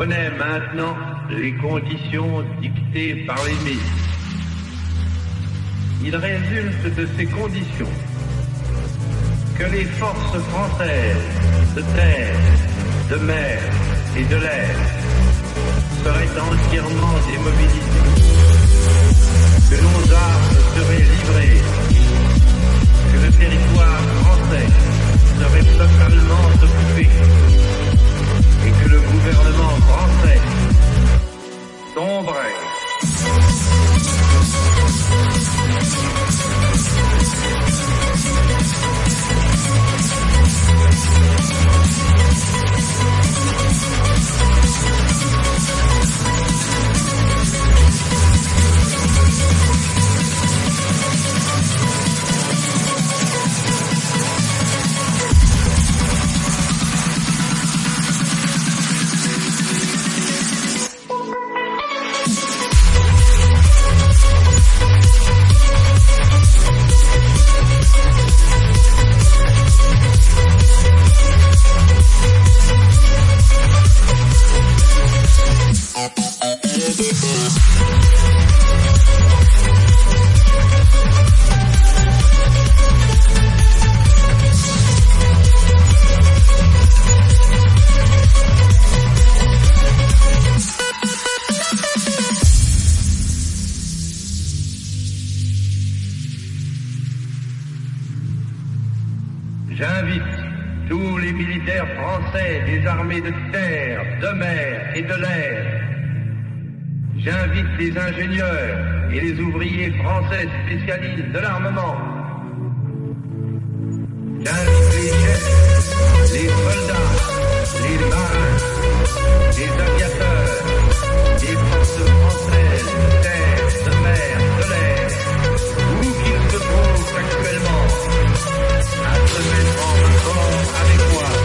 connaît maintenant les conditions dictées par les milices. Il résulte de ces conditions que les forces françaises de terre, de mer et de l'air seraient entièrement démobilisées, que nos armes seraient livrées, que le territoire français serait totalement occupé le gouvernement français sombrait. J'invite tous les militaires français des armées de terre, de mer et de l'air. J'invite les ingénieurs et les ouvriers français spécialistes de l'armement. J'invite les chefs, les soldats, les marins, les aviateurs, les forces françaises. seulement en parlant.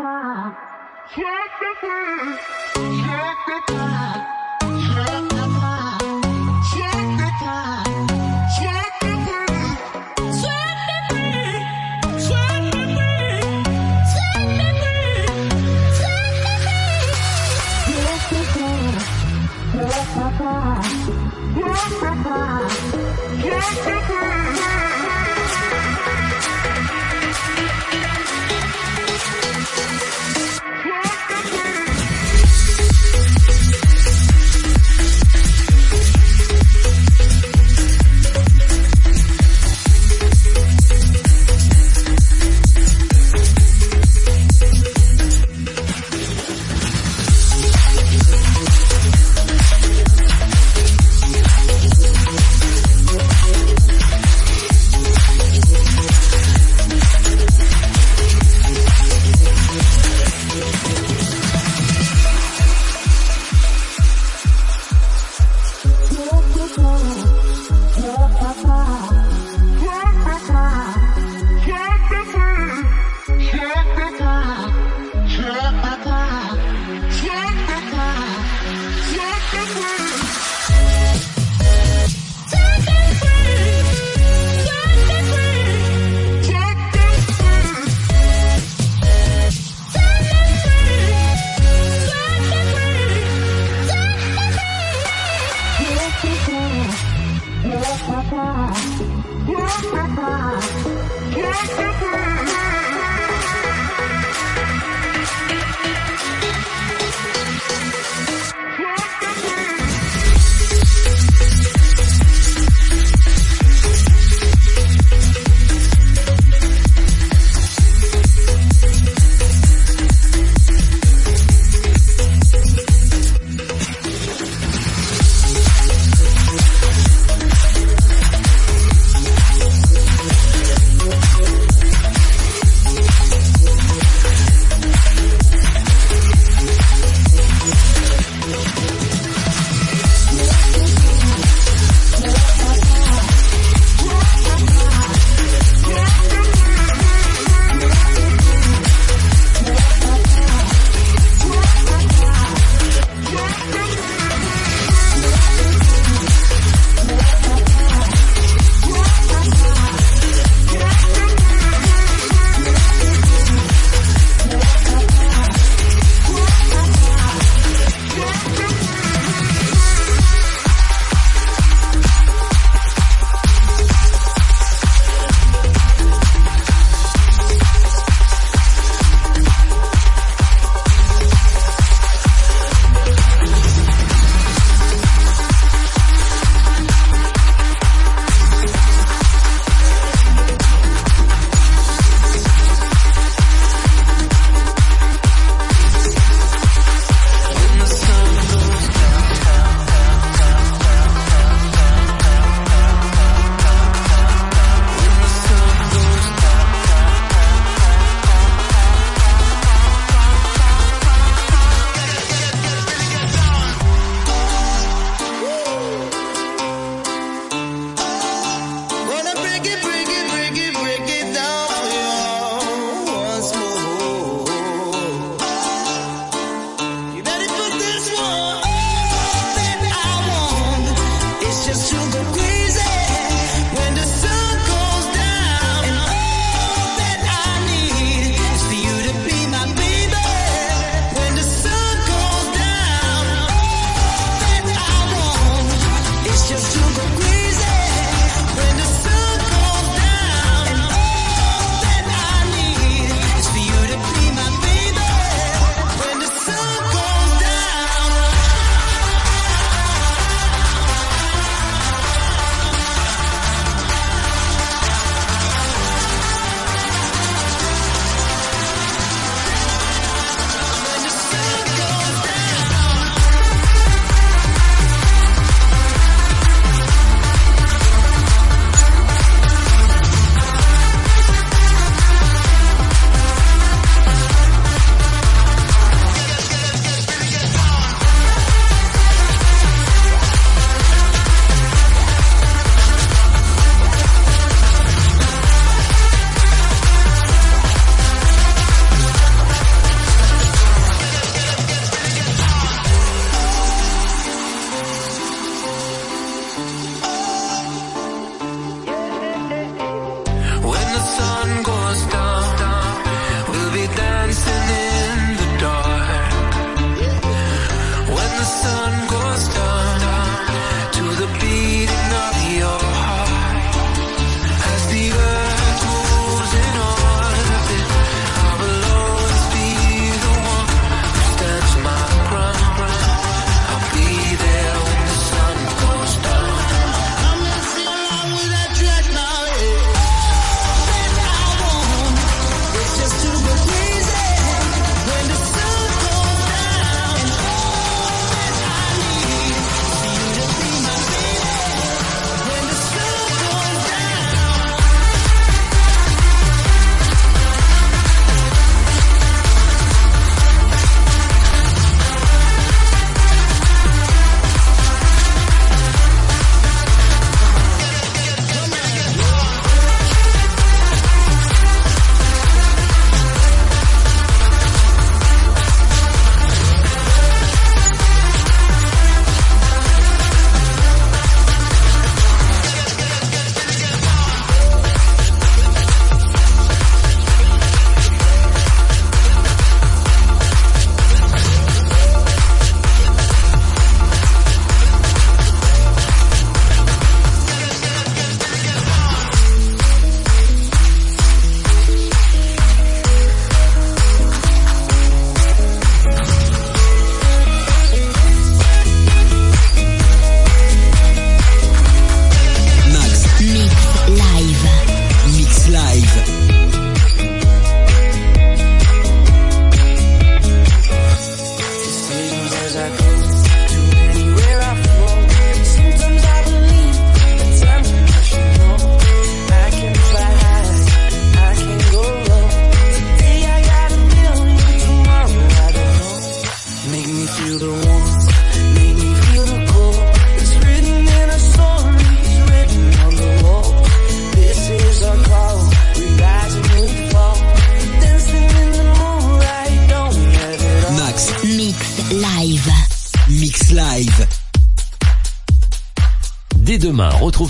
Shake the Check the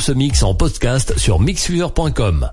ce mix en podcast sur mixfever.com.